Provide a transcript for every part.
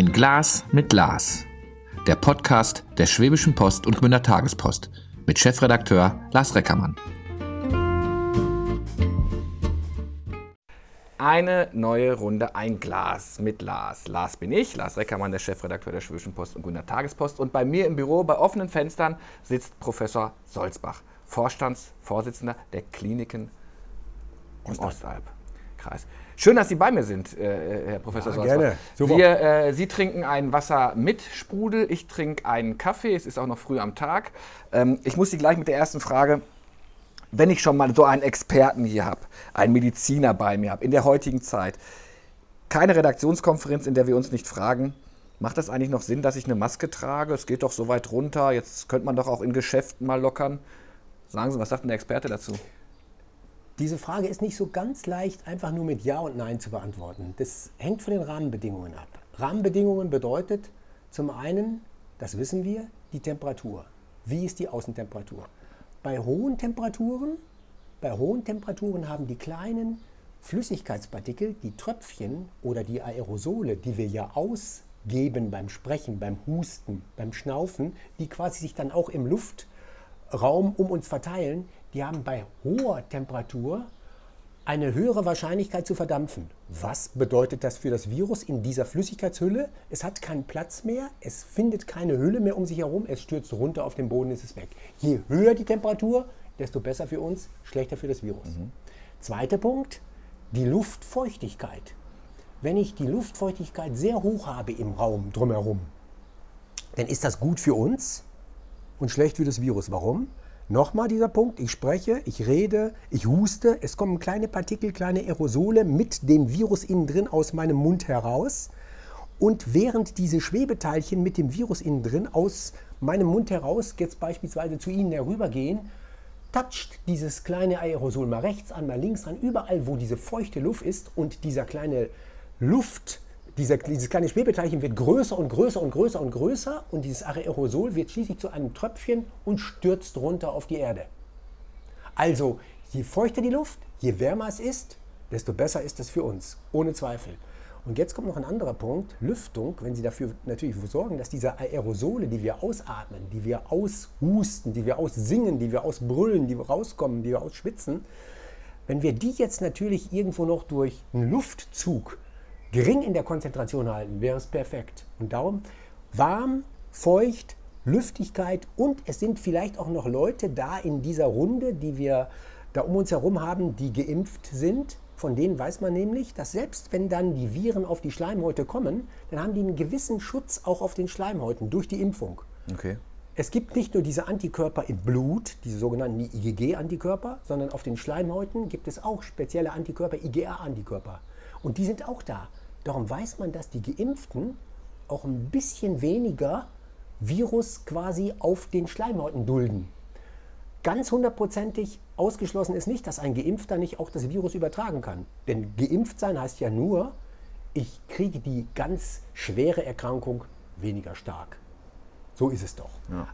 Ein Glas mit Glas. Der Podcast der Schwäbischen Post und Gmünder Tagespost mit Chefredakteur Lars Reckermann. Eine neue Runde, ein Glas mit Lars. Lars bin ich, Lars Reckermann, der Chefredakteur der Schwäbischen Post und Gmünder Tagespost. Und bei mir im Büro bei offenen Fenstern sitzt Professor Solzbach, Vorstandsvorsitzender der Kliniken im Ostalbkreis. Schön, dass Sie bei mir sind, äh, Herr Professor Ja, gerne. Super. Wir, äh, Sie trinken ein Wasser mit Sprudel, ich trinke einen Kaffee. Es ist auch noch früh am Tag. Ähm, ich muss Sie gleich mit der ersten Frage wenn ich schon mal so einen Experten hier habe, einen Mediziner bei mir habe, in der heutigen Zeit, keine Redaktionskonferenz, in der wir uns nicht fragen, macht das eigentlich noch Sinn, dass ich eine Maske trage? Es geht doch so weit runter, jetzt könnte man doch auch in Geschäften mal lockern. Sagen Sie, was sagt denn der Experte dazu? Diese Frage ist nicht so ganz leicht einfach nur mit Ja und Nein zu beantworten. Das hängt von den Rahmenbedingungen ab. Rahmenbedingungen bedeutet zum einen, das wissen wir, die Temperatur. Wie ist die Außentemperatur? Bei hohen Temperaturen, bei hohen Temperaturen haben die kleinen Flüssigkeitspartikel, die Tröpfchen oder die Aerosole, die wir ja ausgeben beim Sprechen, beim Husten, beim Schnaufen, die quasi sich dann auch im Luftraum um uns verteilen, die haben bei hoher Temperatur eine höhere Wahrscheinlichkeit zu verdampfen. Was bedeutet das für das Virus in dieser Flüssigkeitshülle? Es hat keinen Platz mehr, es findet keine Hülle mehr um sich herum, es stürzt runter auf den Boden, ist es weg. Je höher die Temperatur, desto besser für uns, schlechter für das Virus. Zweiter Punkt, die Luftfeuchtigkeit. Wenn ich die Luftfeuchtigkeit sehr hoch habe im Raum drumherum, dann ist das gut für uns und schlecht für das Virus. Warum? Nochmal dieser Punkt, ich spreche, ich rede, ich huste, es kommen kleine Partikel, kleine Aerosole mit dem Virus innen drin aus meinem Mund heraus. Und während diese Schwebeteilchen mit dem Virus innen drin aus meinem Mund heraus jetzt beispielsweise zu Ihnen herübergehen, toucht dieses kleine Aerosol mal rechts an, mal links an, überall, wo diese feuchte Luft ist und dieser kleine Luft, dieser, dieses kleine Schwebeteilchen wird größer und größer und größer und größer und dieses Aerosol wird schließlich zu einem Tröpfchen und stürzt runter auf die Erde. Also, je feuchter die Luft, je wärmer es ist, desto besser ist es für uns, ohne Zweifel. Und jetzt kommt noch ein anderer Punkt, Lüftung, wenn Sie dafür natürlich sorgen, dass diese Aerosole, die wir ausatmen, die wir aushusten, die wir aussingen, die wir ausbrüllen, die wir rauskommen, die wir ausschwitzen, wenn wir die jetzt natürlich irgendwo noch durch einen Luftzug gering in der Konzentration halten, wäre es perfekt. Und darum warm, feucht, Lüftigkeit und es sind vielleicht auch noch Leute da in dieser Runde, die wir da um uns herum haben, die geimpft sind. Von denen weiß man nämlich, dass selbst wenn dann die Viren auf die Schleimhäute kommen, dann haben die einen gewissen Schutz auch auf den Schleimhäuten durch die Impfung. Okay. Es gibt nicht nur diese Antikörper im Blut, diese sogenannten IgG-Antikörper, sondern auf den Schleimhäuten gibt es auch spezielle Antikörper, IgA-Antikörper. Und die sind auch da. Darum weiß man, dass die Geimpften auch ein bisschen weniger Virus quasi auf den Schleimhäuten dulden. Ganz hundertprozentig ausgeschlossen ist nicht, dass ein Geimpfter nicht auch das Virus übertragen kann. Denn geimpft sein heißt ja nur, ich kriege die ganz schwere Erkrankung weniger stark. So ist es doch.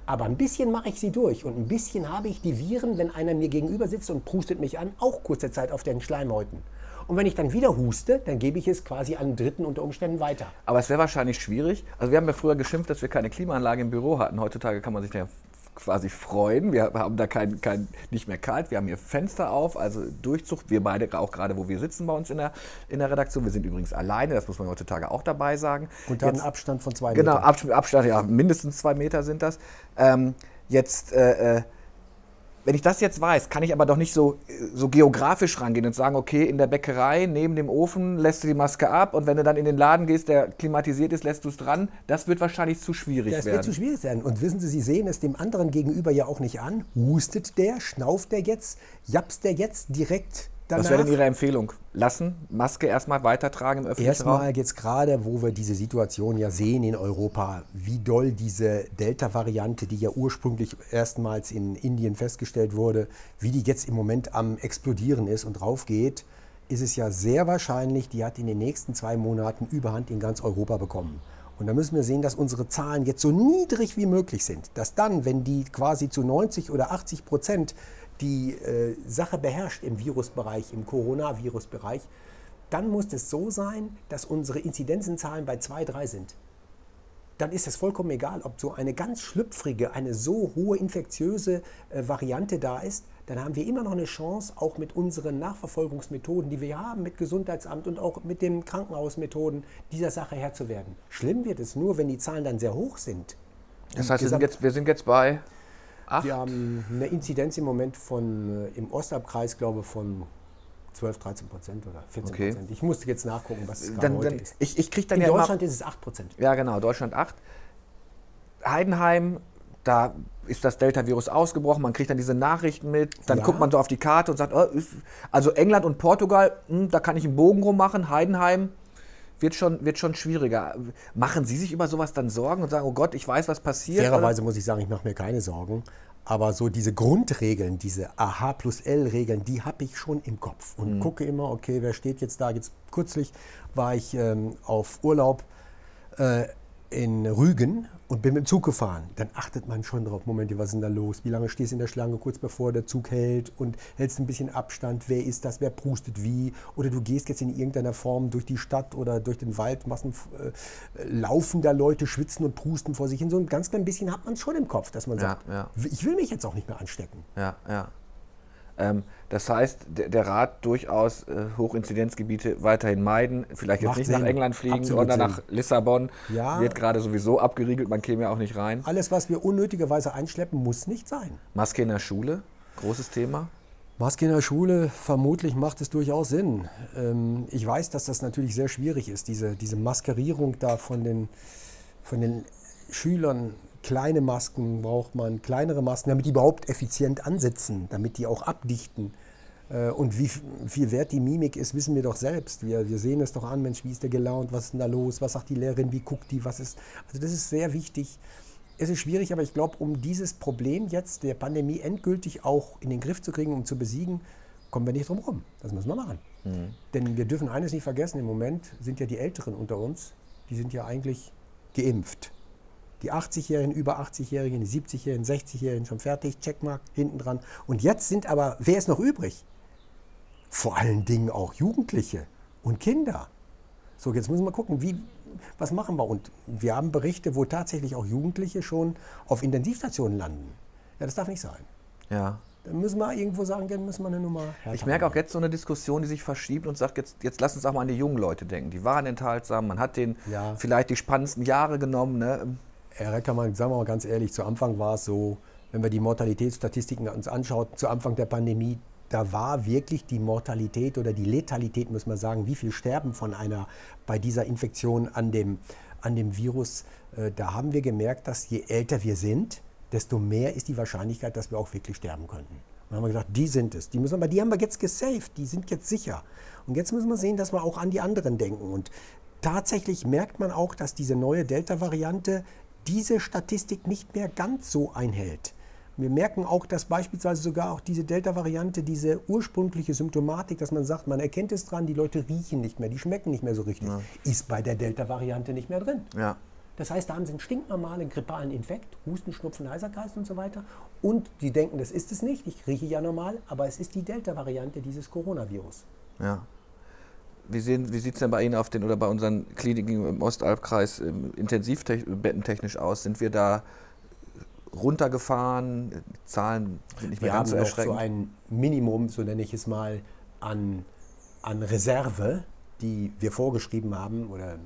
Aber ein bisschen mache ich sie durch und ein bisschen habe ich die Viren, wenn einer mir gegenüber sitzt und prustet mich an, auch kurze Zeit auf den Schleimhäuten. Und wenn ich dann wieder huste, dann gebe ich es quasi an Dritten unter Umständen weiter. Aber es wäre wahrscheinlich schwierig. Also wir haben ja früher geschimpft, dass wir keine Klimaanlage im Büro hatten. Heutzutage kann man sich da quasi freuen. Wir haben da kein, kein, nicht mehr kalt. Wir haben hier Fenster auf, also Durchzug. Wir beide auch gerade, wo wir sitzen bei uns in der, in der Redaktion. Wir sind übrigens alleine, das muss man heutzutage auch dabei sagen. Und einen Abstand von zwei Genau, Metern. Abstand, Abstand, ja, mindestens zwei Meter sind das. Ähm, jetzt, äh, äh, wenn ich das jetzt weiß, kann ich aber doch nicht so, so geografisch rangehen und sagen, okay, in der Bäckerei neben dem Ofen lässt du die Maske ab und wenn du dann in den Laden gehst, der klimatisiert ist, lässt du es dran. Das wird wahrscheinlich zu schwierig Das werden. wird zu schwierig sein. Und wissen Sie, Sie sehen es dem anderen gegenüber ja auch nicht an. Hustet der, schnauft der jetzt, japst der jetzt direkt danach? Was wäre denn Ihre Empfehlung? Lassen, Maske erstmal weitertragen im öffentlichen Raum? Erstmal jetzt gerade, wo wir diese Situation ja sehen in Europa, wie doll diese Delta-Variante, die ja ursprünglich erstmals in Indien festgestellt wurde, wie die jetzt im Moment am explodieren ist und raufgeht, ist es ja sehr wahrscheinlich, die hat in den nächsten zwei Monaten Überhand in ganz Europa bekommen. Und da müssen wir sehen, dass unsere Zahlen jetzt so niedrig wie möglich sind. Dass dann, wenn die quasi zu 90 oder 80 Prozent die äh, Sache beherrscht im Virusbereich, im Coronavirus-Bereich, dann muss es so sein, dass unsere Inzidenzenzahlen bei 2, 3 sind. dann ist es vollkommen egal, ob so eine ganz schlüpfrige, eine so hohe infektiöse äh, Variante da ist. Dann haben wir immer noch eine Chance, auch mit unseren Nachverfolgungsmethoden, die wir haben, mit Gesundheitsamt und auch mit den Krankenhausmethoden, dieser Sache Herr zu werden. Schlimm wird es nur, wenn die Zahlen dann sehr hoch sind. Das heißt, wir sind, jetzt, wir sind jetzt bei acht? Wir haben eine Inzidenz im Moment von, äh, im Ostabkreis, glaube ich, von 12, 13 Prozent oder 14 Okay. Prozent. Ich musste jetzt nachgucken, was es gerade dann, heute dann, ist. ich, ich kriege dann In ja immer- Deutschland ist es 8 Prozent. Ja, genau, Deutschland 8. Heidenheim, da ist das Delta-Virus ausgebrochen, man kriegt dann diese Nachrichten mit, dann Ja. guckt man so auf die Karte und sagt, oh, also England und Portugal, hm, da kann ich einen Bogen rummachen, Heidenheim wird schon, wird schon schwieriger. Machen Sie sich über sowas dann Sorgen und sagen, oh Gott, ich weiß, was passiert? Fairerweise muss ich sagen, ich mache mir keine Sorgen. Aber so diese Grundregeln, diese AH plus L-Regeln, die habe ich schon im Kopf. Und gucke immer, okay, wer steht jetzt da? Jetzt kürzlich war ich ähm, auf Urlaub äh, in Rügen und bin mit dem Zug gefahren. Dann achtet man schon drauf, Moment, was ist denn da los? Wie lange stehst du in der Schlange, kurz bevor der Zug hält und hältst ein bisschen Abstand? Wer ist das? Wer prustet wie? Oder du gehst jetzt in irgendeiner Form durch die Stadt oder durch den Wald, Massen äh, laufen da Leute, schwitzen und prusten vor sich hin. So ein ganz klein bisschen hat man schon im Kopf, dass man Ja, sagt, ja. ich will mich jetzt auch nicht mehr anstecken. Ja, ja. Ähm, das heißt, der, Rat durchaus äh, Hochinzidenzgebiete weiterhin meiden, vielleicht jetzt Macht nicht nach Sinn. England fliegen, Absolut sondern Sinn. nach Lissabon. Ja. Wird gerade sowieso abgeriegelt, man käme ja auch nicht rein. Alles, was wir unnötigerweise einschleppen, muss nicht sein. Maske in der Schule, großes Thema. Maske in der Schule, vermutlich macht es durchaus Sinn. Ähm, ich weiß, dass das natürlich sehr schwierig ist, diese, diese Maskerierung da von den, von den Schülern. Kleine Masken braucht man, kleinere Masken, damit die überhaupt effizient ansitzen, damit die auch abdichten. Äh, Und wie viel wert die Mimik ist, wissen wir doch selbst. Wir, wir sehen es doch an, Mensch, wie ist der gelaunt, was ist denn da los, was sagt die Lehrerin, wie guckt die, was ist. Also das ist sehr wichtig. Es ist schwierig, aber ich glaube, um dieses Problem jetzt der Pandemie endgültig auch in den Griff zu kriegen, um zu besiegen, kommen wir nicht drum rum. Das müssen wir machen. Denn wir dürfen eines nicht vergessen, im Moment sind ja die Älteren unter uns, die sind ja eigentlich geimpft. Die 80-Jährigen, über 80-Jährigen, die 70-Jährigen, 60-Jährigen schon fertig, Checkmark hinten dran. Und jetzt sind aber, wer ist noch übrig? Vor allen Dingen auch Jugendliche und Kinder. So, jetzt müssen wir gucken, wie, was machen wir? Und wir haben Berichte, wo tatsächlich auch Jugendliche schon auf Intensivstationen landen. Ja, das darf nicht sein. Ja. Dann müssen wir irgendwo sagen, dann müssen wir eine Nummer Ich merke auch jetzt so eine Diskussion, die sich verschiebt und sagt, jetzt, jetzt lass uns auch mal an die jungen Leute denken. Die waren enthaltsam, man hat denen Ja. vielleicht die spannendsten Jahre genommen. Ne? Herr Reckermann, sagen wir mal ganz ehrlich, zu Anfang war es so, wenn wir die Mortalitätsstatistiken uns anschauen, zu Anfang der Pandemie, da war wirklich die Mortalität oder die Letalität, muss man sagen, wie viel sterben von einer, bei dieser Infektion an dem, an dem Virus. Äh, da haben wir gemerkt, dass je älter wir sind, desto mehr ist die Wahrscheinlichkeit, dass wir auch wirklich sterben könnten. Und dann haben wir gesagt, die sind es. Die, müssen wir, die haben wir jetzt gesaved, die sind jetzt sicher. Und jetzt müssen wir sehen, dass wir auch an die anderen denken. Und tatsächlich merkt man auch, dass diese neue Delta-Variante diese Statistik nicht mehr ganz so einhält. Wir merken auch, dass beispielsweise sogar auch diese Delta-Variante, diese ursprüngliche Symptomatik, dass man sagt, man erkennt es dran, die Leute riechen nicht mehr, die schmecken nicht mehr so richtig, ist bei der Delta-Variante nicht mehr drin. Ja. Das heißt, da haben sie einen stinknormalen grippalen Infekt, Husten, Schnupfen, Heiserkreis und so weiter. Und sie denken, das ist es nicht, ich rieche ja normal, aber es ist die Delta-Variante dieses Coronavirus. Ja. Wie, sehen- wie sieht es denn bei Ihnen auf den oder bei unseren Kliniken im Ostalbkreis ähm, intensivbettentechnisch aus? Sind wir da runtergefahren? Die Zahlen sind nicht mehr Wir ganz haben so noch so erschreckend. ein Minimum, so nenne ich es mal, an, an Reserve, die wir vorgeschrieben haben oder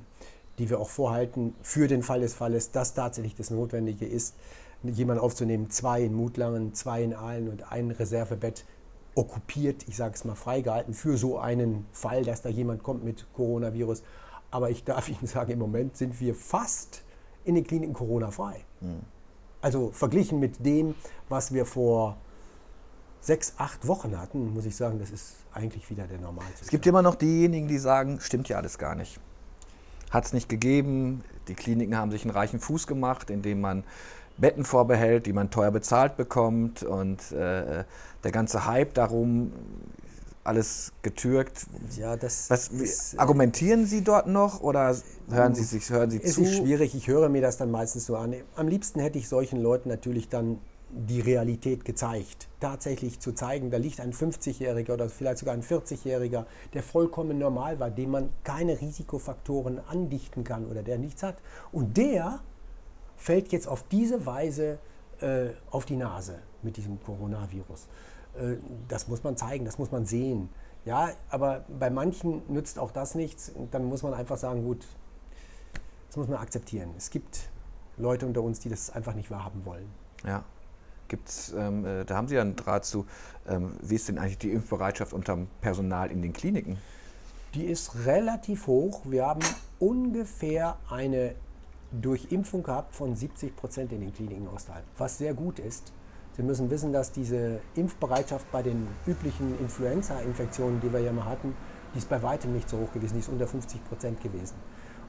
die wir auch vorhalten für den Fall des Falles, dass tatsächlich das Notwendige ist, jemanden aufzunehmen, zwei in Mutlangen, zwei in Aalen und ein Reservebett okkupiert, ich sage es mal freigehalten, für so einen Fall, dass da jemand kommt mit Coronavirus. Aber ich darf Ihnen sagen, im Moment sind wir fast in den Kliniken Corona-frei. Also verglichen mit dem, was wir vor sechs, acht Wochen hatten, muss ich sagen, das ist eigentlich wieder der Normalzustand. Es gibt immer noch diejenigen, die sagen, stimmt ja alles gar nicht. Hat es nicht gegeben. Die Kliniken haben sich einen reichen Fuß gemacht, indem man Betten vorbehält, die man teuer bezahlt bekommt und äh, der ganze Hype darum, alles getürkt. ja, das Was, ist, äh, argumentieren Sie dort noch oder hören Sie sich, hören Sie es zu? ist schwierig, ich höre mir das dann meistens so an. Am liebsten hätte ich solchen Leuten natürlich dann die Realität gezeigt. Tatsächlich zu zeigen, da liegt ein 50-Jähriger oder vielleicht sogar ein 40-Jähriger, der vollkommen normal war, dem man keine Risikofaktoren andichten kann oder der nichts hat. Und der fällt jetzt auf diese Weise äh, auf die Nase mit diesem Coronavirus. Äh, das muss man zeigen, das muss man sehen. Ja, aber bei manchen nützt auch das nichts. Dann muss man einfach sagen, gut, das muss man akzeptieren. Es gibt Leute unter uns, die das einfach nicht wahrhaben wollen. Ja. Gibt's, ähm, äh, da haben Sie ja einen Draht zu. Ähm, wie ist denn eigentlich die Impfbereitschaft unter dem Personal in den Kliniken? Die ist relativ hoch. Wir haben ungefähr eine Durchimpfung gehabt von 70 Prozent in den Kliniken Ostalb, was sehr gut ist. Sie müssen wissen, dass diese Impfbereitschaft bei den üblichen Influenza-Infektionen, die wir ja mal hatten, die ist bei weitem nicht so hoch gewesen, die ist unter 50 Prozent gewesen.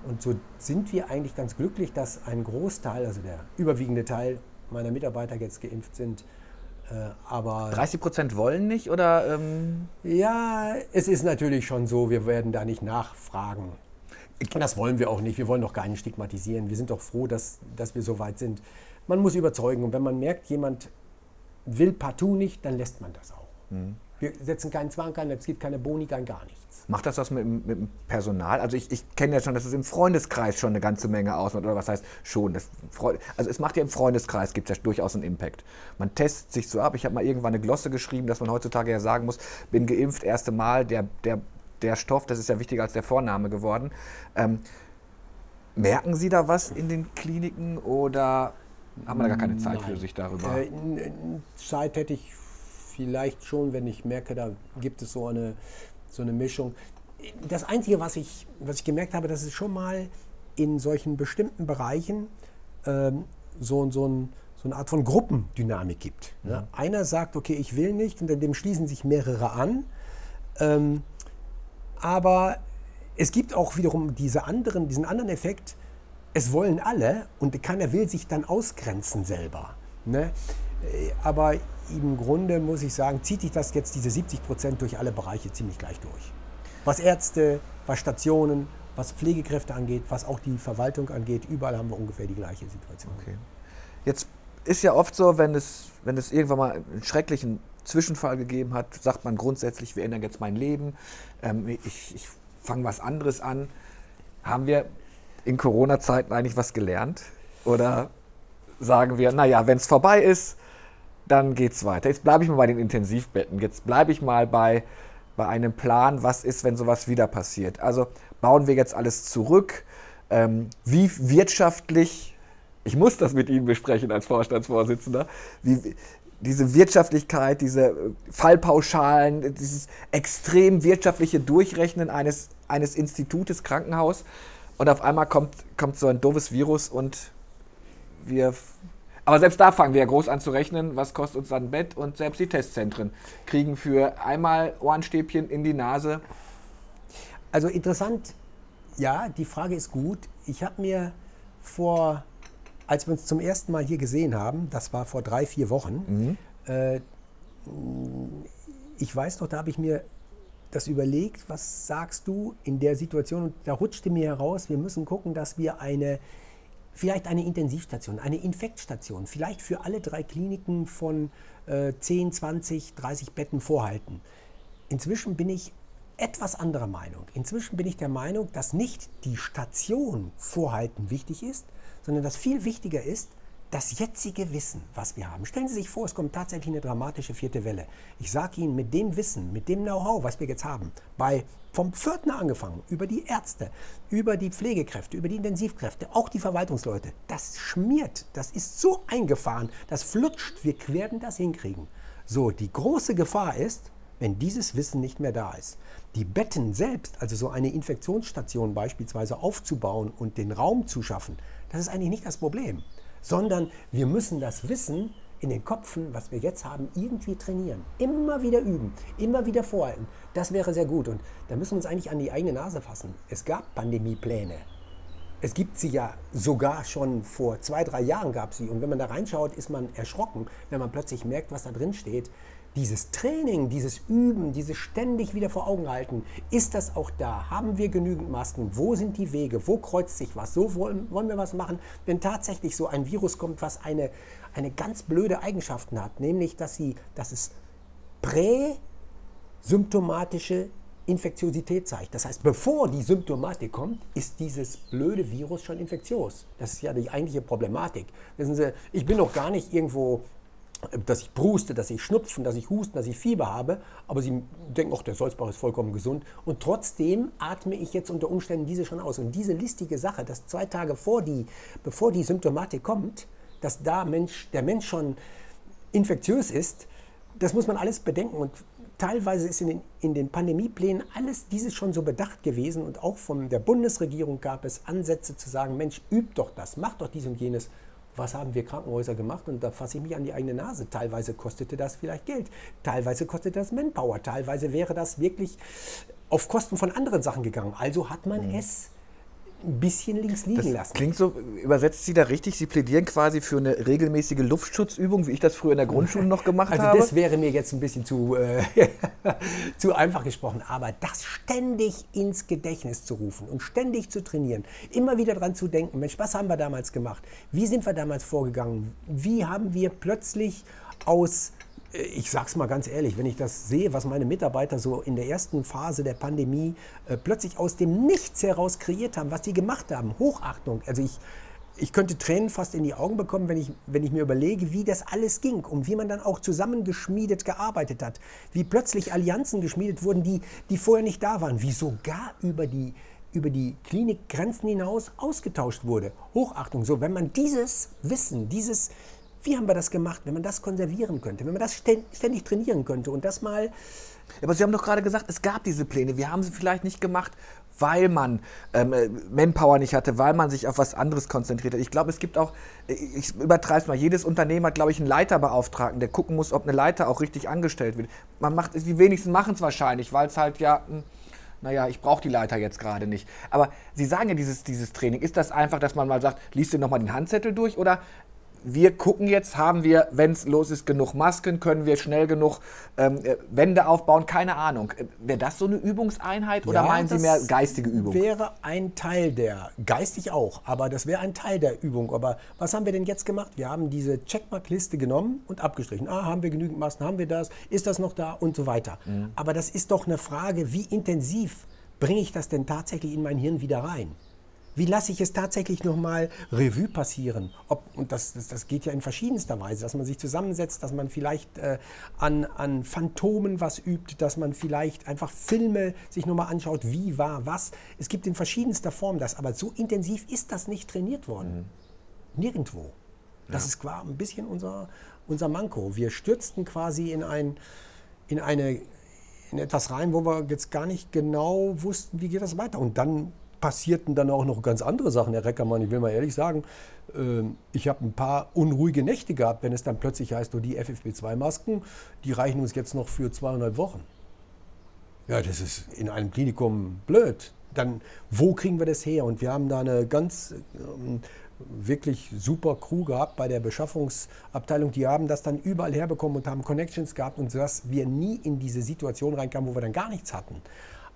Und so sind wir eigentlich ganz glücklich, dass ein Großteil, also der überwiegende Teil meiner Mitarbeiter jetzt geimpft sind. Äh, aber 30 Prozent wollen nicht oder? Ähm ja, es ist natürlich schon so, wir werden da nicht nachfragen. Und das wollen wir auch nicht. Wir wollen doch gar nicht stigmatisieren. Wir sind doch froh, dass, dass wir so weit sind. Man muss überzeugen. Und wenn man merkt, jemand will partout nicht, dann lässt man das auch. Mhm. Wir setzen keinen Zwang ein, es gibt keine Boni, kein gar nichts. Macht das was mit, mit dem Personal? Also ich, ich kenne ja schon, dass es im Freundeskreis schon eine ganze Menge ausmacht. Oder was heißt schon? Das, also es macht ja im Freundeskreis, gibt es ja durchaus einen Impact. Man testet sich so ab. Ich habe mal irgendwann eine Glosse geschrieben, dass man heutzutage ja sagen muss, bin geimpft, erste Mal, der, der, der Stoff, das ist ja wichtiger als der Vorname geworden. Ähm, merken Sie da was in den Kliniken oder haben wir da gar keine Zeit Nein. für sich darüber? Äh, Zeit hätte ich vielleicht schon, wenn ich merke, da gibt es so eine, so eine Mischung. Das Einzige, was ich, was ich gemerkt habe, dass es schon mal in solchen bestimmten Bereichen ähm, so, so, ein, so eine Art von Gruppendynamik gibt. Mhm. Ja, einer sagt, okay, ich will nicht, und dem schließen sich mehrere an. Ähm, aber es gibt auch wiederum diese anderen, diesen anderen Effekt, es wollen alle und keiner will sich dann ausgrenzen selber. Ne? Äh, aber im Grunde muss ich sagen, zieht sich das jetzt diese 70 Prozent durch alle Bereiche ziemlich gleich durch. Was Ärzte, was Stationen, was Pflegekräfte angeht, was auch die Verwaltung angeht, überall haben wir ungefähr die gleiche Situation. Okay. Jetzt ist ja oft so, wenn es, wenn es irgendwann mal einen schrecklichen Zwischenfall gegeben hat, sagt man grundsätzlich, wir ändern jetzt mein Leben, ähm, ich, ich fange was anderes an. Haben wir in Corona-Zeiten eigentlich was gelernt? Oder sagen wir, naja, wenn es vorbei ist, dann geht es weiter. Jetzt bleibe ich mal bei den Intensivbetten. Jetzt bleibe ich mal bei, bei einem Plan, was ist, wenn sowas wieder passiert. Also bauen wir jetzt alles zurück. Ähm, wie wirtschaftlich, ich muss das mit Ihnen besprechen als Vorstandsvorsitzender, wie, diese Wirtschaftlichkeit, diese Fallpauschalen, dieses extrem wirtschaftliche Durchrechnen eines, eines Institutes, Krankenhaus. Und auf einmal kommt, kommt so ein doofes Virus und wir aber selbst da fangen wir ja groß an zu rechnen, was kostet uns dann ein Bett und selbst die Testzentren kriegen für einmal Ohrenstäbchen in die Nase. Also interessant, ja, die Frage ist gut. Ich habe mir vor, als wir uns zum ersten Mal hier gesehen haben, das war vor drei, vier Wochen, mhm. äh, ich weiß noch, da habe ich mir das überlegt, was sagst du in der Situation? Und da rutschte mir heraus, wir müssen gucken, dass wir eine vielleicht eine Intensivstation, eine Infektstation, vielleicht für alle drei Kliniken von äh, 10, 20, 30 Betten vorhalten. Inzwischen bin ich etwas anderer Meinung. Inzwischen bin ich der Meinung, dass nicht die Station vorhalten wichtig ist, sondern dass viel wichtiger ist, das jetzige Wissen, was wir haben. Stellen Sie sich vor, es kommt tatsächlich eine dramatische vierte Welle. Ich sage Ihnen, mit dem Wissen, mit dem Know-how, was wir jetzt haben, bei vom Pförtner angefangen, über die Ärzte, über die Pflegekräfte, über die Intensivkräfte, auch die Verwaltungsleute, das schmiert, das ist so eingefahren, das flutscht, wir werden das hinkriegen. So, die große Gefahr ist, wenn dieses Wissen nicht mehr da ist. Die Betten selbst, also so eine Infektionsstation beispielsweise aufzubauen und den Raum zu schaffen, das ist eigentlich nicht das Problem sondern wir müssen das Wissen in den Kopfen, was wir jetzt haben, irgendwie trainieren. Immer wieder üben, immer wieder vorhalten. Das wäre sehr gut. Und da müssen wir uns eigentlich an die eigene Nase fassen. Es gab Pandemiepläne. Es gibt sie ja sogar schon vor zwei, drei Jahren gab sie. Und wenn man da reinschaut, ist man erschrocken, wenn man plötzlich merkt, was da drin steht dieses Training, dieses Üben, dieses ständig wieder vor Augen halten, ist das auch da? Haben wir genügend Masken? Wo sind die Wege? Wo kreuzt sich was? So wollen, wollen wir was machen, wenn tatsächlich so ein Virus kommt, was eine, eine ganz blöde Eigenschaften hat, nämlich dass, sie, dass es präsymptomatische Infektiosität zeigt. Das heißt, bevor die Symptomatik kommt, ist dieses blöde Virus schon infektios. Das ist ja die eigentliche Problematik. Wissen Sie, ich bin doch gar nicht irgendwo dass ich bruste, dass ich schnupfen, dass ich husten, dass ich Fieber habe, aber sie denken, ach, der Solzbach ist vollkommen gesund. Und trotzdem atme ich jetzt unter Umständen diese schon aus. Und diese listige Sache, dass zwei Tage vor die, bevor die Symptomatik kommt, dass da Mensch, der Mensch schon infektiös ist, das muss man alles bedenken. Und teilweise ist in den, in den Pandemieplänen alles dieses schon so bedacht gewesen. Und auch von der Bundesregierung gab es Ansätze zu sagen, Mensch, übt doch das, macht doch dies und jenes. Was haben wir Krankenhäuser gemacht? Und da fasse ich mich an die eigene Nase. Teilweise kostete das vielleicht Geld, teilweise kostete das Manpower, teilweise wäre das wirklich auf Kosten von anderen Sachen gegangen. Also hat man mhm. es ein bisschen links liegen das lassen. Klingt so, übersetzt Sie da richtig? Sie plädieren quasi für eine regelmäßige Luftschutzübung, wie ich das früher in der Grundschule noch gemacht also habe? Das wäre mir jetzt ein bisschen zu, äh, zu einfach gesprochen. Aber das ständig ins Gedächtnis zu rufen und ständig zu trainieren, immer wieder dran zu denken, Mensch, was haben wir damals gemacht? Wie sind wir damals vorgegangen? Wie haben wir plötzlich aus ich sage es mal ganz ehrlich, wenn ich das sehe, was meine Mitarbeiter so in der ersten Phase der Pandemie äh, plötzlich aus dem Nichts heraus kreiert haben, was die gemacht haben, Hochachtung. Also ich, ich könnte Tränen fast in die Augen bekommen, wenn ich, wenn ich mir überlege, wie das alles ging und wie man dann auch zusammengeschmiedet gearbeitet hat, wie plötzlich Allianzen geschmiedet wurden, die, die vorher nicht da waren, wie sogar über die, über die Klinikgrenzen hinaus ausgetauscht wurde. Hochachtung. So, wenn man dieses Wissen, dieses, wie haben wir das gemacht, wenn man das konservieren könnte, wenn man das ständig trainieren könnte und das mal. Aber Sie haben doch gerade gesagt, es gab diese Pläne. Wir haben sie vielleicht nicht gemacht, weil man ähm, äh, Manpower nicht hatte, weil man sich auf was anderes konzentriert hat. Ich glaube, es gibt auch, äh, ich übertreibe es mal, jedes Unternehmen hat, glaube ich, einen Leiterbeauftragten, der gucken muss, ob eine Leiter auch richtig angestellt wird. Man macht, die wenigsten machen es wahrscheinlich, weil es halt ja, hm, naja, ich brauche die Leiter jetzt gerade nicht. Aber Sie sagen ja, dieses, dieses Training, ist das einfach, dass man mal sagt, liest du nochmal den Handzettel durch oder wir gucken jetzt, haben wir, wenn es los ist, genug Masken, können wir schnell genug ähm, äh, Wände aufbauen, keine Ahnung. Äh, wäre das so eine Übungseinheit oder ja, meinen Sie mehr geistige Übung? Wäre ein Teil der, geistig auch, aber das wäre ein Teil der Übung. Aber was haben wir denn jetzt gemacht? Wir haben diese Checkmark-Liste genommen und abgestrichen. Ah, haben wir genügend Masken, haben wir das, ist das noch da und so weiter. Mhm. Aber das ist doch eine Frage, wie intensiv bringe ich das denn tatsächlich in mein Hirn wieder rein? Wie lasse ich es tatsächlich nochmal Revue passieren? Ob, und das, das, das, geht ja in verschiedenster Weise, dass man sich zusammensetzt, dass man vielleicht äh, an, an Phantomen was übt, dass man vielleicht einfach Filme sich nochmal anschaut, wie war was. Es gibt in verschiedenster Form das, aber so intensiv ist das nicht trainiert worden. Mhm. Nirgendwo. Das ja. ist quasi ein bisschen unser, unser Manko. Wir stürzten quasi in, ein, in eine in etwas rein, wo wir jetzt gar nicht genau wussten, wie geht das weiter. Und dann passierten dann auch noch ganz andere Sachen, Herr Reckermann. Ich will mal ehrlich sagen, ähm, ich habe ein paar unruhige Nächte gehabt, wenn es dann plötzlich heißt, oh, die FFP2-Masken, die reichen uns jetzt noch für zweieinhalb Wochen. Ja, das ist in einem Klinikum blöd. Dann, wo kriegen wir das her? Und wir haben da eine ganz ähm, wirklich super Crew gehabt bei der Beschaffungsabteilung. Die haben das dann überall herbekommen und haben Connections gehabt und dass wir nie in diese Situation reinkamen, wo wir dann gar nichts hatten.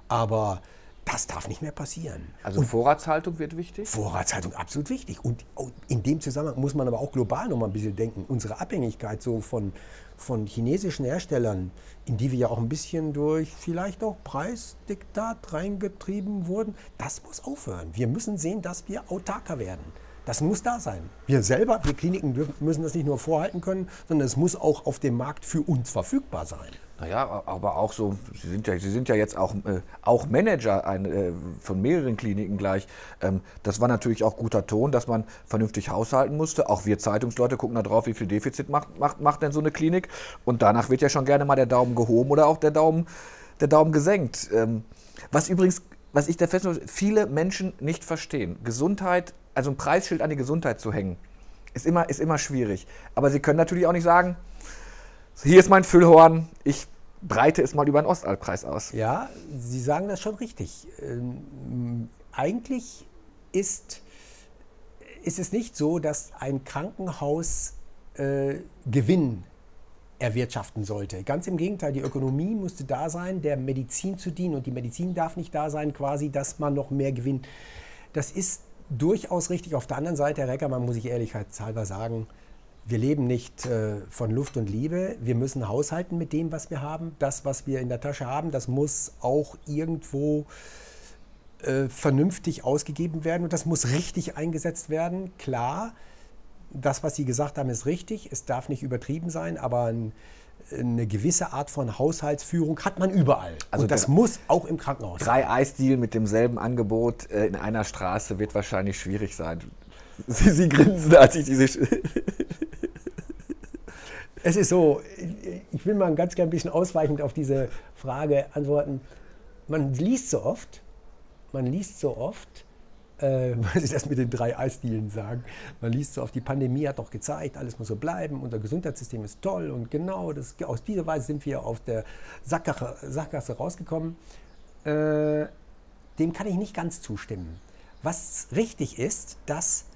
Aber das darf nicht mehr passieren. Also und Vorratshaltung wird wichtig? Vorratshaltung absolut wichtig. Und in dem Zusammenhang muss man aber auch global noch mal ein bisschen denken. Unsere Abhängigkeit so von, von chinesischen Herstellern, in die wir ja auch ein bisschen durch vielleicht auch Preisdiktat reingetrieben wurden, das muss aufhören. Wir müssen sehen, dass wir autarker werden. Das muss da sein. Wir selber, wir Kliniken dürfen, müssen das nicht nur vorhalten können, sondern es muss auch auf dem Markt für uns verfügbar sein. Naja, aber auch so, Sie sind ja, Sie sind ja jetzt auch, äh, auch Manager ein, äh, von mehreren Kliniken gleich. Ähm, das war natürlich auch guter Ton, dass man vernünftig haushalten musste. Auch wir Zeitungsleute gucken da drauf, wie viel Defizit macht, macht, macht denn so eine Klinik. Und danach wird ja schon gerne mal der Daumen gehoben oder auch der Daumen, der Daumen gesenkt. Ähm, was übrigens, was ich da feststelle, viele Menschen nicht verstehen. Gesundheit also ein Preisschild an die Gesundheit zu hängen, ist immer, ist immer schwierig. Aber Sie können natürlich auch nicht sagen, hier ist mein Füllhorn, ich breite es mal über den Ostalbpreis aus. Ja, Sie sagen das schon richtig. Ähm, eigentlich ist, ist es nicht so, dass ein Krankenhaus äh, Gewinn erwirtschaften sollte. Ganz im Gegenteil, die Ökonomie musste da sein, der Medizin zu dienen und die Medizin darf nicht da sein, quasi, dass man noch mehr Gewinn. Das ist durchaus richtig. Auf der anderen Seite, Herr Reckermann, muss ich ehrlichkeitshalber sagen, wir leben nicht äh, von Luft und Liebe. Wir müssen haushalten mit dem, was wir haben. Das, was wir in der Tasche haben, das muss auch irgendwo äh, vernünftig ausgegeben werden und das muss richtig eingesetzt werden. Klar, das, was Sie gesagt haben, ist richtig. Es darf nicht übertrieben sein, aber ein, eine gewisse Art von Haushaltsführung hat man überall. Also und das muss auch im Krankenhaus. Drei Eisdielen mit demselben Angebot äh, in einer Straße wird wahrscheinlich schwierig sein. Sie, Sie grinsen, als ich diese. Es ist so, ich will mal ganz gern ein bisschen ausweichend auf diese Frage antworten. Man liest so oft, man liest so oft, äh, weil Sie das mit den drei Eisdielen sagen, man liest so oft, die Pandemie hat doch gezeigt, alles muss so bleiben, unser Gesundheitssystem ist toll und genau, das, aus dieser Weise sind wir auf der Sackgasse, Sackgasse rausgekommen. Äh, dem kann ich nicht ganz zustimmen. Was richtig ist, dass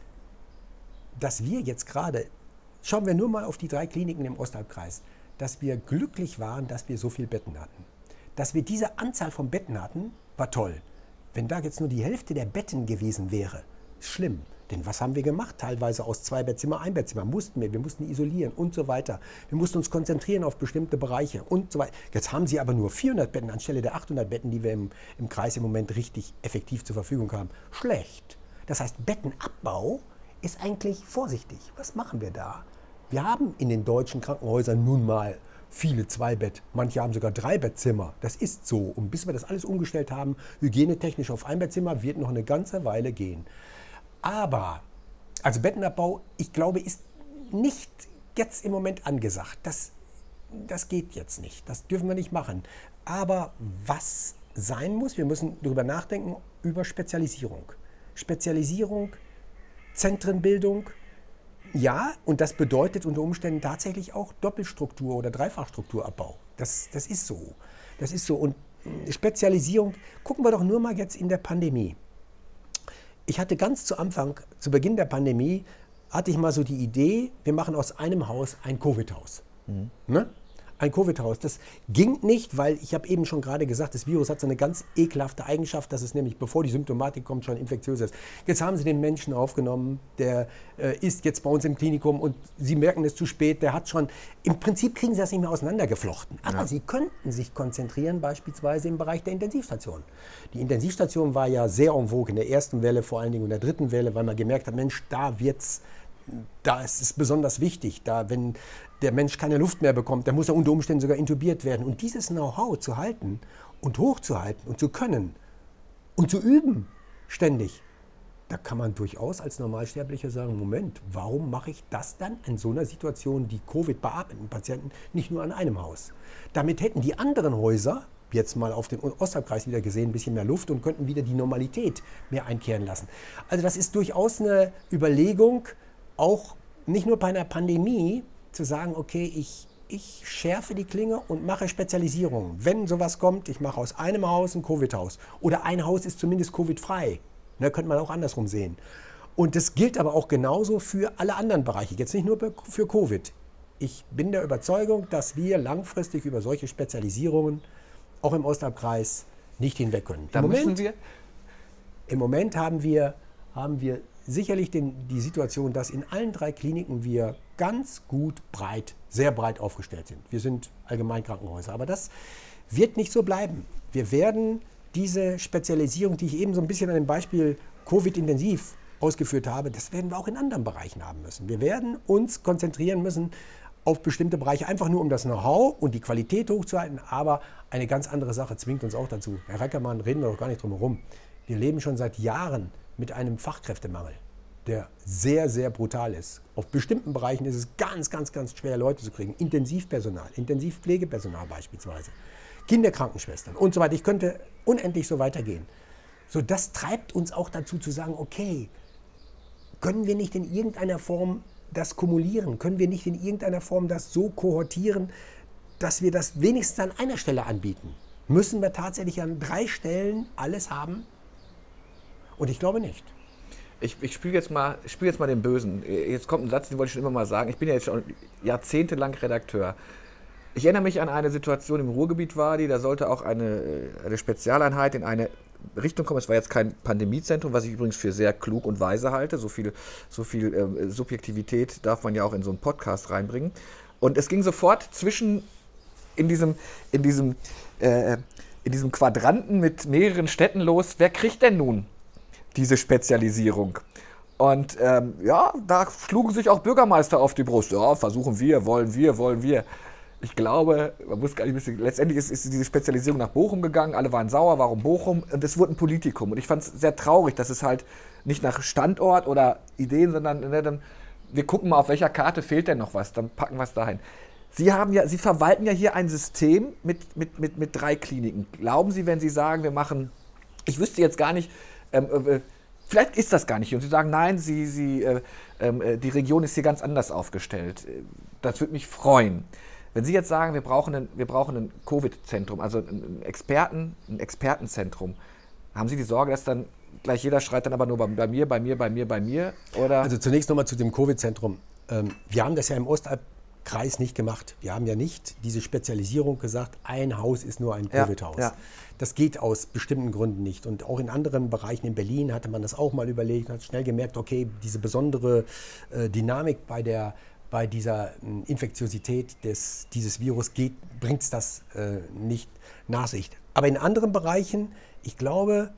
dass wir jetzt gerade, schauen wir nur mal auf die drei Kliniken im Osthalbkreis, dass wir glücklich waren, dass wir so viele Betten hatten. Dass wir diese Anzahl von Betten hatten, war toll. Wenn da jetzt nur die Hälfte der Betten gewesen wäre, schlimm. Denn was haben wir gemacht? Teilweise aus zwei Bettzimmer, ein Bettzimmer mussten wir. Wir mussten isolieren und so weiter. Wir mussten uns konzentrieren auf bestimmte Bereiche und so weiter. Jetzt haben sie aber nur 400 Betten anstelle der 800 Betten, die wir im, im Kreis im Moment richtig effektiv zur Verfügung haben. Schlecht. Das heißt, Bettenabbau ist eigentlich vorsichtig. Was machen wir da? Wir haben in den deutschen Krankenhäusern nun mal viele Zweibett, manche haben sogar Dreibettzimmer. Das ist so. Und bis wir das alles umgestellt haben, hygienetechnisch auf Einbettzimmer, wird noch eine ganze Weile gehen. Aber, also Bettenabbau, ich glaube, ist nicht jetzt im Moment angesagt. Das, das geht jetzt nicht. Das dürfen wir nicht machen. Aber was sein muss, wir müssen darüber nachdenken, über Spezialisierung. Spezialisierung, Zentrenbildung, ja, und das bedeutet unter Umständen tatsächlich auch Doppelstruktur oder Dreifachstrukturabbau. Das, das ist so. Das ist so. Und äh, Spezialisierung, gucken wir doch nur mal jetzt in der Pandemie. Ich hatte ganz zu Anfang, zu Beginn der Pandemie, hatte ich mal so die Idee, wir machen aus einem Haus ein Covid-Haus. Ne? Ein Covid-Haus. Das ging nicht, weil ich habe eben schon gerade gesagt, das Virus hat so eine ganz ekelhafte Eigenschaft, dass es nämlich, bevor die Symptomatik kommt, schon infektiös ist. Jetzt haben sie den Menschen aufgenommen, der äh, ist jetzt bei uns im Klinikum und sie merken es zu spät, der hat schon, im Prinzip kriegen sie das nicht mehr auseinandergeflochten. Aber sie könnten sich konzentrieren, beispielsweise im Bereich der Intensivstation. Die Intensivstation war ja sehr en vogue in der ersten Welle, vor allen Dingen in der dritten Welle, weil man gemerkt hat, Mensch, da wird's da ist es besonders wichtig, da wenn der Mensch keine Luft mehr bekommt, dann muss er unter Umständen sogar intubiert werden. Und dieses Know-how zu halten und hochzuhalten und zu können und zu üben, ständig, da kann man durchaus als Normalsterblicher sagen, Moment, warum mache ich das dann in so einer Situation, die Covid beatmeten Patienten, nicht nur an einem Haus? Damit hätten die anderen Häuser, jetzt mal auf den Osthalbkreis wieder gesehen, ein bisschen mehr Luft und könnten wieder die Normalität mehr einkehren lassen. Also das ist durchaus eine Überlegung, auch nicht nur bei einer Pandemie, zu sagen, okay, ich, ich schärfe die Klinge und mache Spezialisierung. Wenn sowas kommt, ich mache aus einem Haus ein Covid-Haus. Oder ein Haus ist zumindest Covid-frei. Da könnte man auch andersrum sehen. Und das gilt aber auch genauso für alle anderen Bereiche, jetzt nicht nur für Covid. Ich bin der Überzeugung, dass wir langfristig über solche Spezialisierungen auch im Osthalbkreis nicht hinweg können. Da Im Moment, im Moment haben wir, haben wir sicherlich den, die Situation, dass in allen drei Kliniken wir ganz gut breit, sehr breit aufgestellt sind. Wir sind Allgemeinkrankenhäuser, aber das wird nicht so bleiben. Wir werden diese Spezialisierung, die ich eben so ein bisschen an dem Beispiel Covid-intensiv ausgeführt habe, das werden wir auch in anderen Bereichen haben müssen. Wir werden uns konzentrieren müssen auf bestimmte Bereiche, einfach nur um das Know-how und die Qualität hochzuhalten. Aber eine ganz andere Sache zwingt uns auch dazu. Herr Reckermann, reden wir doch gar nicht drum herum. Wir leben schon seit Jahren mit einem Fachkräftemangel, der sehr, sehr brutal ist. Auf bestimmten Bereichen ist es ganz, ganz, ganz schwer, Leute zu kriegen. Intensivpersonal, Intensivpflegepersonal beispielsweise, Kinderkrankenschwestern und so weiter. Ich könnte unendlich so weitergehen. So, das treibt uns auch dazu zu sagen, okay, können wir nicht in irgendeiner Form das kumulieren? Können wir nicht in irgendeiner Form das so kohortieren, dass wir das wenigstens an einer Stelle anbieten? Müssen wir tatsächlich an drei Stellen alles haben? Und ich glaube nicht. Ich, ich spiele jetzt, mal- spiel jetzt mal den Bösen. Jetzt kommt ein Satz, den wollte ich schon immer mal sagen. Ich bin ja jetzt schon jahrzehntelang Redakteur. Ich erinnere mich an eine Situation im Ruhrgebiet war die, da sollte auch eine, äh, eine Spezialeinheit in eine Richtung kommen. Es war jetzt kein Pandemiezentrum, was ich übrigens für sehr klug und weise halte. So viel, so viel äh, Subjektivität darf man ja auch in so einen Podcast reinbringen. Und es ging sofort zwischen in diesem, in diesem, äh, in diesem Quadranten mit mehreren Städten los. Wer kriegt denn nun diese Spezialisierung? Und ähm, ja, da schlugen sich auch Bürgermeister auf die Brust. Ja, versuchen wir, wollen wir, wollen wir. Ich glaube, man muss gar nicht wissen, letztendlich ist, ist, diese Spezialisierung nach Bochum gegangen. Alle waren sauer, warum Bochum? Und es wurde ein Politikum. Und ich fand es sehr traurig, dass es halt nicht nach Standort oder Ideen, sondern ne, dann, wir gucken mal, auf welcher Karte fehlt denn noch was, dann packen wir es dahin. Sie, haben ja, Sie verwalten ja hier ein System mit, mit, mit, mit drei Kliniken. Glauben Sie, wenn Sie sagen, wir machen, ich wüsste jetzt gar nicht, ähm, äh, Vielleicht ist das gar nicht. Und Sie sagen, nein, Sie, Sie, äh, ähm, äh, die Region ist hier ganz anders aufgestellt. Das würde mich freuen. Wenn Sie jetzt sagen, wir brauchen ein, wir brauchen ein Covid-Zentrum, also ein, Experten, ein Expertenzentrum, haben Sie die Sorge, dass dann gleich jeder schreit dann aber nur bei, bei mir, bei mir, bei mir, bei mir? Oder? Also zunächst nochmal zu dem Covid-Zentrum. Ähm, wir haben das ja im Ostalb Kreis nicht gemacht. Wir haben ja nicht diese Spezialisierung gesagt, ein Haus ist nur ein Covid-Haus. Ja, ja. Das geht aus bestimmten Gründen nicht. Und auch in anderen Bereichen in Berlin hatte man das auch mal überlegt und hat schnell gemerkt, okay, diese besondere äh, Dynamik bei, der, bei dieser äh, Infektiosität des, dieses Virus bringt es das äh, nicht nach sich. Aber in anderen Bereichen, ich glaube,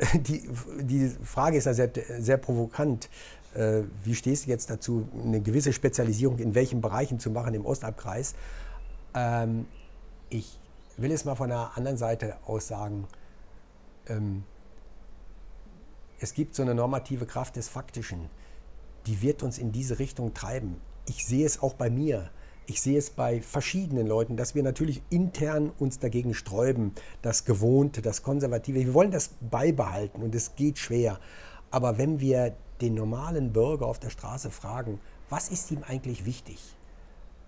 die, die Frage ist ja sehr, sehr provokant. Äh, wie stehst du jetzt dazu, eine gewisse Spezialisierung in welchen Bereichen zu machen im Ostalbkreis? Ähm, ich will es mal von der anderen Seite aus sagen. Ähm, es gibt so eine normative Kraft des Faktischen, die wird uns in diese Richtung treiben. Ich sehe es auch bei mir. Ich sehe es bei verschiedenen Leuten, dass wir natürlich intern uns dagegen sträuben, das Gewohnte, das Konservative. Wir wollen das beibehalten und es geht schwer. Aber wenn wir den normalen Bürger auf der Straße fragen, was ist ihm eigentlich wichtig,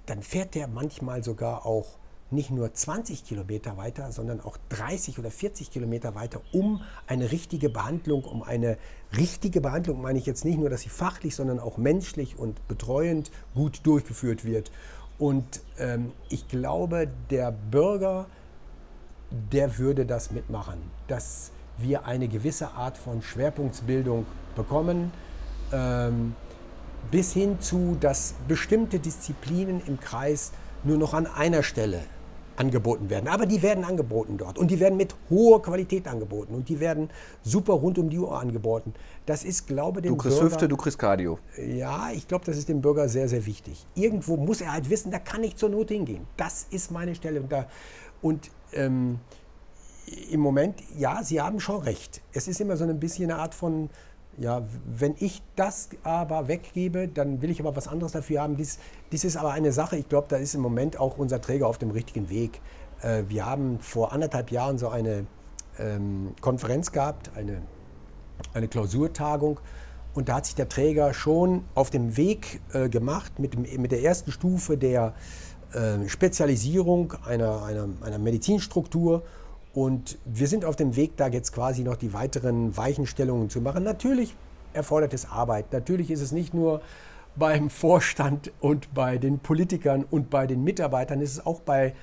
dann fährt der manchmal sogar auch nicht nur 20 Kilometer weiter, sondern auch 30 oder 40 Kilometer weiter, um eine richtige Behandlung, um eine richtige Behandlung meine ich jetzt nicht nur, dass sie fachlich, sondern auch menschlich und betreuend gut durchgeführt wird. Und ähm, ich glaube, der Bürger, der würde das mitmachen. Das wir eine gewisse Art von Schwerpunktsbildung bekommen, ähm, bis hin zu, dass bestimmte Disziplinen im Kreis nur noch an einer Stelle angeboten werden. Aber die werden angeboten dort und die werden mit hoher Qualität angeboten und die werden super rund um die Uhr angeboten. Das ist, glaube ich, dem Du kriegst Bürger, Hüfte, du kriegst Cardio. Ja, ich glaube, das ist dem Bürger sehr, sehr wichtig. Irgendwo muss er halt wissen, da kann ich zur Not hingehen. Das ist meine Stelle. Und, da, und ähm, im Moment, ja, Sie haben schon recht. Es ist immer so ein bisschen eine Art von, ja, wenn ich das aber weggebe, dann will ich aber was anderes dafür haben. Dies, dies ist aber eine Sache, ich glaube, da ist im Moment auch unser Träger auf dem richtigen Weg. Äh, wir haben vor anderthalb Jahren so eine ähm, Konferenz gehabt, eine, eine Klausurtagung. Und da hat sich der Träger schon auf dem Weg äh, gemacht mit, dem, mit der ersten Stufe der äh, Spezialisierung einer, einer, einer Medizinstruktur und wir sind auf dem Weg, da jetzt quasi noch die weiteren Weichenstellungen zu machen. Natürlich erfordert es Arbeit. Natürlich ist es nicht nur beim Vorstand und bei den Politikern und bei den Mitarbeitern, es ist auch bei,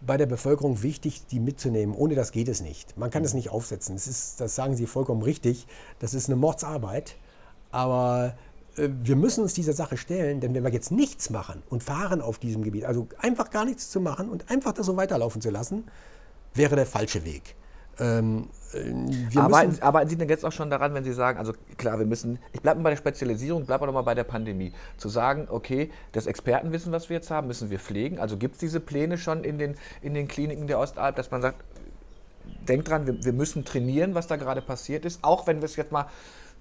bei der Bevölkerung wichtig, die mitzunehmen. Ohne das geht es nicht. Man kann es nicht aufsetzen. Das, ist, das sagen Sie vollkommen richtig. Das ist eine Mordsarbeit. Aber äh, wir müssen uns dieser Sache stellen, denn wenn wir jetzt nichts machen und fahren auf diesem Gebiet, also einfach gar nichts zu machen und einfach das so weiterlaufen zu lassen, wäre der falsche Weg. Ähm, wir arbeiten, arbeiten Sie denn jetzt auch schon daran, wenn Sie sagen, also klar, wir müssen, ich bleibe mal bei der Spezialisierung, bleibe aber mal bei der Pandemie, zu sagen, okay, das Expertenwissen, was wir jetzt haben, müssen wir pflegen. Also gibt es diese Pläne schon in den, in den Kliniken der Ostalb, dass man sagt, denkt dran, wir, wir müssen trainieren, was da gerade passiert ist, auch wenn es jetzt mal,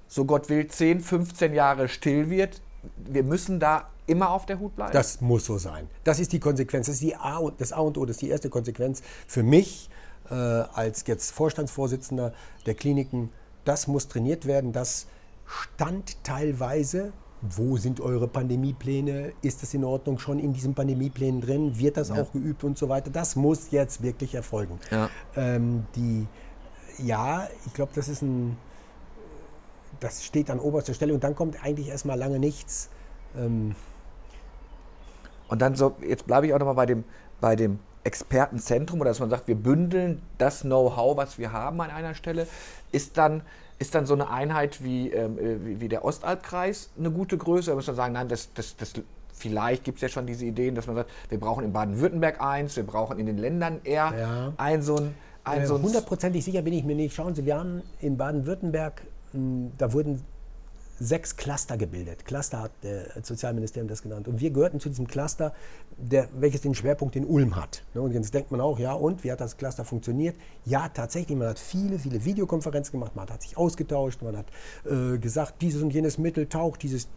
so Gott will, 10, 15 Jahre still wird, wir müssen da immer auf der Hut bleiben. Das muss so sein. Das ist die Konsequenz. Das ist die A und, das A und O, das ist die erste Konsequenz für mich äh, als jetzt Vorstandsvorsitzender der Kliniken. Das muss trainiert werden. Das stand teilweise. Wo sind eure Pandemiepläne? Ist das in Ordnung schon in diesen Pandemieplänen drin? Wird das ja. auch geübt und so weiter? Das muss jetzt wirklich erfolgen. Ja, ähm, die, ja ich glaube, das ist ein, das steht an oberster Stelle und dann kommt eigentlich erstmal lange nichts. Ähm, und dann so, jetzt bleibe ich auch nochmal bei dem, bei dem Expertenzentrum oder dass man sagt, wir bündeln das Know-how, was wir haben an einer Stelle, ist dann, ist dann so eine Einheit wie, ähm, äh, wie, wie, der Ostalbkreis eine gute Größe? Da muss man sagen, nein, das, das, das vielleicht gibt es ja schon diese Ideen, dass man sagt, wir brauchen in Baden-Württemberg eins, wir brauchen in den Ländern eher ja. ein so ein. So Hundertprozentig sicher bin ich mir nicht. Schauen Sie, wir haben in Baden-Württemberg, hm, da wurden sechs Cluster gebildet. Cluster hat das Sozialministerium das genannt. Und wir gehörten zu diesem Cluster, der, welches den Schwerpunkt in Ulm hat. Ne, und jetzt denkt man auch, ja, und wie hat das Cluster funktioniert? Ja, tatsächlich, man hat viele, viele Videokonferenzen gemacht, man hat sich ausgetauscht, man hat äh, gesagt, dieses und jenes Mittel taucht, dieses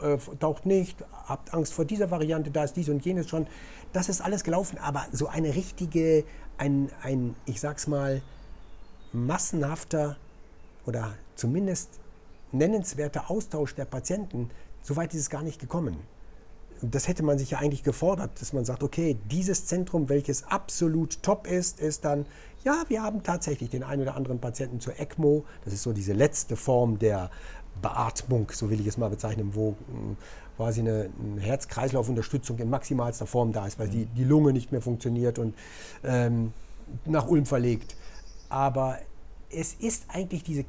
äh, taucht nicht, habt Angst vor dieser Variante, da ist dies und jenes schon. Das ist alles gelaufen, aber so eine richtige, ein, ein ich sag's mal, massenhafter oder zumindest nennenswerter Austausch der Patienten, so weit ist es gar nicht gekommen. Das hätte man sich ja eigentlich gefordert, dass man sagt, okay, dieses Zentrum, welches absolut top ist, ist dann, ja, wir haben tatsächlich den einen oder anderen Patienten zur ECMO, das ist so diese letzte Form der Beatmung, so will ich es mal bezeichnen, wo hm, quasi eine, eine Herz-Kreislauf-Unterstützung in maximalster Form da ist, weil die, die Lunge nicht mehr funktioniert und ähm, nach Ulm verlegt. Aber es ist eigentlich diese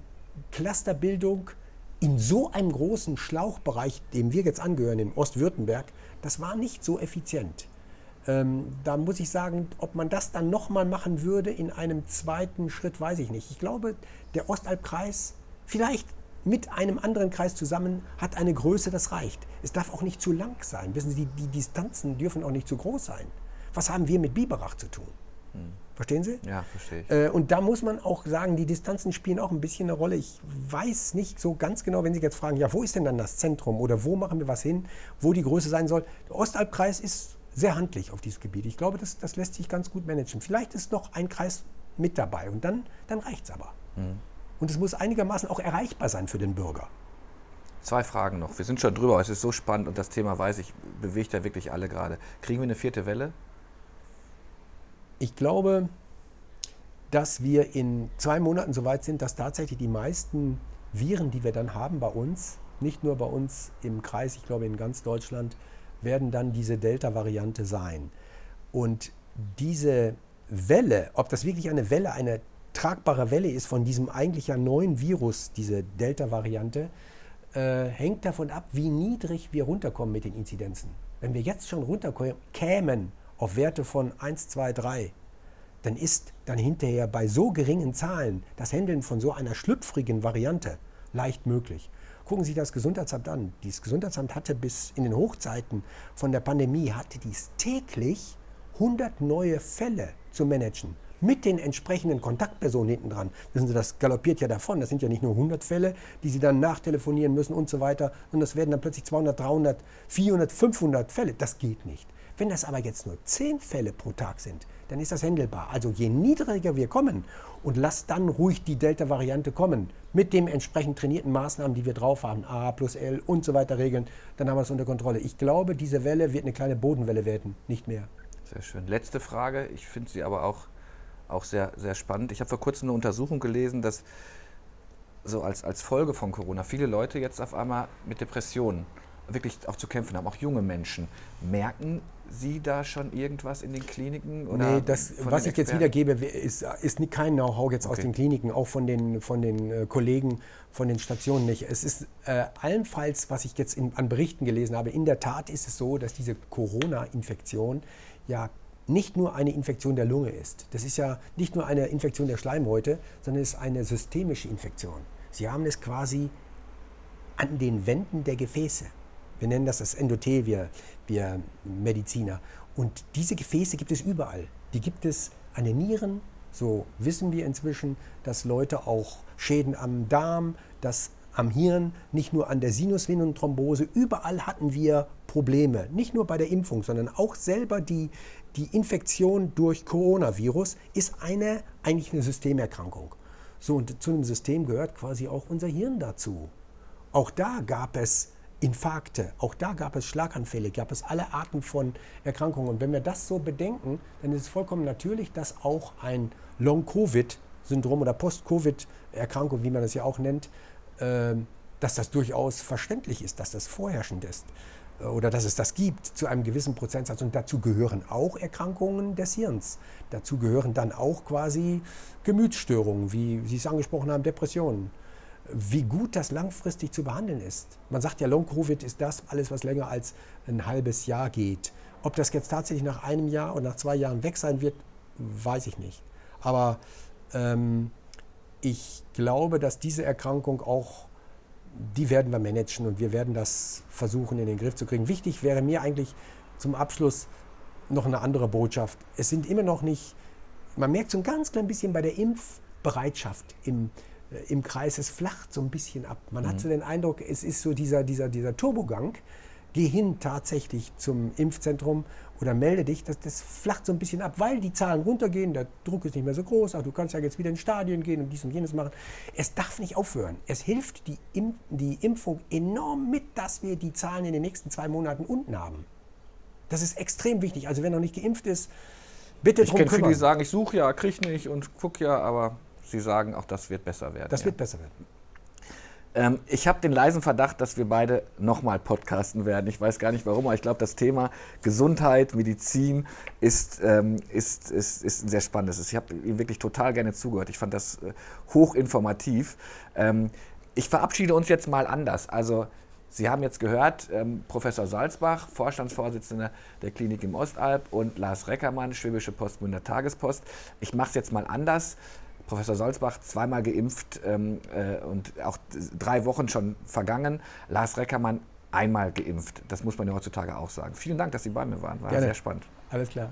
Clusterbildung, in so einem großen Schlauchbereich, dem wir jetzt angehören, in Ostwürttemberg, das war nicht so effizient. Ähm, da muss ich sagen, ob man das dann nochmal machen würde in einem zweiten Schritt, weiß ich nicht. Ich glaube, der Ostalbkreis, vielleicht mit einem anderen Kreis zusammen, hat eine Größe, das reicht. Es darf auch nicht zu lang sein. Wissen Sie, die, die Distanzen dürfen auch nicht zu groß sein. Was haben wir mit Biberach zu tun? Hm. Verstehen Sie? Ja, verstehe ich. Äh, und da muss man auch sagen, die Distanzen spielen auch ein bisschen eine Rolle. Ich weiß nicht so ganz genau, wenn Sie jetzt fragen, ja, wo ist denn dann das Zentrum oder wo machen wir was hin, wo die Größe sein soll. Der Ostalbkreis ist sehr handlich auf diesem Gebiet. Ich glaube, das, das lässt sich ganz gut managen. Vielleicht ist noch ein Kreis mit dabei und dann, dann reicht es aber. Mhm. Und es muss einigermaßen auch erreichbar sein für den Bürger. Zwei Fragen noch. Wir sind schon drüber, es ist so spannend und das Thema weiß ich, bewegt ja wirklich alle gerade. Kriegen wir eine vierte Welle? Ich glaube, dass wir in zwei Monaten so weit sind, dass tatsächlich die meisten Viren, die wir dann haben bei uns, nicht nur bei uns im Kreis, ich glaube in ganz Deutschland, werden dann diese Delta-Variante sein. Und diese Welle, ob das wirklich eine Welle, eine tragbare Welle ist von diesem eigentlich ja neuen Virus, diese Delta-Variante, äh, hängt davon ab, wie niedrig wir runterkommen mit den Inzidenzen. Wenn wir jetzt schon runterkämen auf Werte von 1, 2, 3, dann ist dann hinterher bei so geringen Zahlen das Handeln von so einer schlüpfrigen Variante leicht möglich. Gucken Sie das Gesundheitsamt an. Dieses Gesundheitsamt hatte bis in den Hochzeiten von der Pandemie, hatte dies täglich 100 neue Fälle zu managen mit den entsprechenden Kontaktpersonen hinten dran. Wissen Sie, das galoppiert ja davon. Das sind ja nicht nur 100 Fälle, die Sie dann nachtelefonieren müssen und so weiter, sondern das werden dann plötzlich 200, 300, 400, 500 Fälle. Das geht nicht. Wenn das aber jetzt nur 10 Fälle pro Tag sind, dann ist das händelbar. Also je niedriger wir kommen und lasst dann ruhig die Delta-Variante kommen, mit den entsprechend trainierten Maßnahmen, die wir drauf haben, A plus L und so weiter regeln, dann haben wir es unter Kontrolle. Ich glaube, diese Welle wird eine kleine Bodenwelle werden, nicht mehr. Sehr schön. Letzte Frage, ich finde sie aber auch, auch sehr, sehr spannend. Ich habe vor kurzem eine Untersuchung gelesen, dass so als, als Folge von Corona viele Leute jetzt auf einmal mit Depressionen wirklich auch zu kämpfen haben, auch junge Menschen. Merken Sie da schon irgendwas in den Kliniken? Oder nee, das, was ich jetzt wiedergebe, ist, ist kein Know-how jetzt okay. aus den Kliniken, auch von den, von den äh, Kollegen von den Stationen nicht. Es ist äh, allenfalls, was ich jetzt in, an Berichten gelesen habe, in der Tat ist es so, dass diese Corona-Infektion ja nicht nur eine Infektion der Lunge ist. Das ist ja nicht nur eine Infektion der Schleimhäute, sondern es ist eine systemische Infektion. Sie haben es quasi an den Wänden der Gefäße. Wir nennen das das Endothel, wir, wir Mediziner. Und diese Gefäße gibt es überall. Die gibt es an den Nieren, so wissen wir inzwischen, dass Leute auch Schäden am Darm, dass am Hirn, nicht nur an der Sinusvenenthrombose, überall hatten wir Probleme. Nicht nur bei der Impfung, sondern auch selber die, die Infektion durch Coronavirus ist eine, eigentlich eine Systemerkrankung. So, und zu einem System gehört quasi auch unser Hirn dazu. Auch da gab es Infarkte, auch da gab es Schlaganfälle, gab es alle Arten von Erkrankungen. Und wenn wir das so bedenken, dann ist es vollkommen natürlich, dass auch ein Long-Covid-Syndrom oder Post-Covid-Erkrankung, wie man es ja auch nennt, äh, dass das durchaus verständlich ist, dass das vorherrschend ist. oder dass es das gibt zu einem gewissen Prozentsatz. Und dazu gehören auch Erkrankungen des Hirns. Dazu gehören dann auch quasi Gemütsstörungen, wie Sie es angesprochen haben, Depressionen. Wie gut das langfristig zu behandeln ist. Man sagt ja, Long-Covid ist das alles, was länger als ein halbes Jahr geht. Ob das jetzt tatsächlich nach einem Jahr oder nach zwei Jahren weg sein wird, weiß ich nicht. Aber ähm, ich glaube, dass diese Erkrankung auch die werden wir managen und wir werden das versuchen in den Griff zu kriegen. Wichtig wäre mir eigentlich zum Abschluss noch eine andere Botschaft. Es sind immer noch nicht, man merkt so ein ganz klein bisschen bei der Impfbereitschaft im, im Kreis, es flacht so ein bisschen ab. Man mhm. hat so den Eindruck, es ist so dieser, dieser, dieser Turbogang. Geh hin tatsächlich zum Impfzentrum oder melde dich, das, das flacht so ein bisschen ab, weil die Zahlen runtergehen, der Druck ist nicht mehr so groß, ach, du kannst ja jetzt wieder in Stadien gehen und dies und jenes machen. Es darf nicht aufhören. Es hilft die, Imp die Impfung enorm mit, dass wir die Zahlen in den nächsten zwei Monaten unten haben. Das ist extrem wichtig. Also wer noch nicht geimpft ist, bitte ich drum kümmern. Viele, die sagen, ich suche ja, kriege nicht und gucke ja, aber sie sagen auch, das wird besser werden. Das ja. wird besser werden. Ähm, ich habe den leisen Verdacht, dass wir beide nochmal podcasten werden. Ich weiß gar nicht warum, aber ich glaube, das Thema Gesundheit, Medizin ist, ähm, ist, ist, ist ein sehr spannendes. Ich habe ihm wirklich total gerne zugehört. Ich fand das äh, hochinformativ. Ähm, ich verabschiede uns jetzt mal anders. Also Sie haben jetzt gehört, ähm, Professor Salzbach, Vorstandsvorsitzender der Klinik im Ostalb und Lars Reckermann, Schwäbische Post, Münder Tagespost. Ich mache es jetzt mal anders. Professor Solzbach, zweimal geimpft ähm, äh, und auch drei Wochen schon vergangen. Lars Reckermann, einmal geimpft. Das muss man ja heutzutage auch sagen. Vielen Dank, dass Sie bei mir waren. War Gerne. sehr spannend. Alles klar.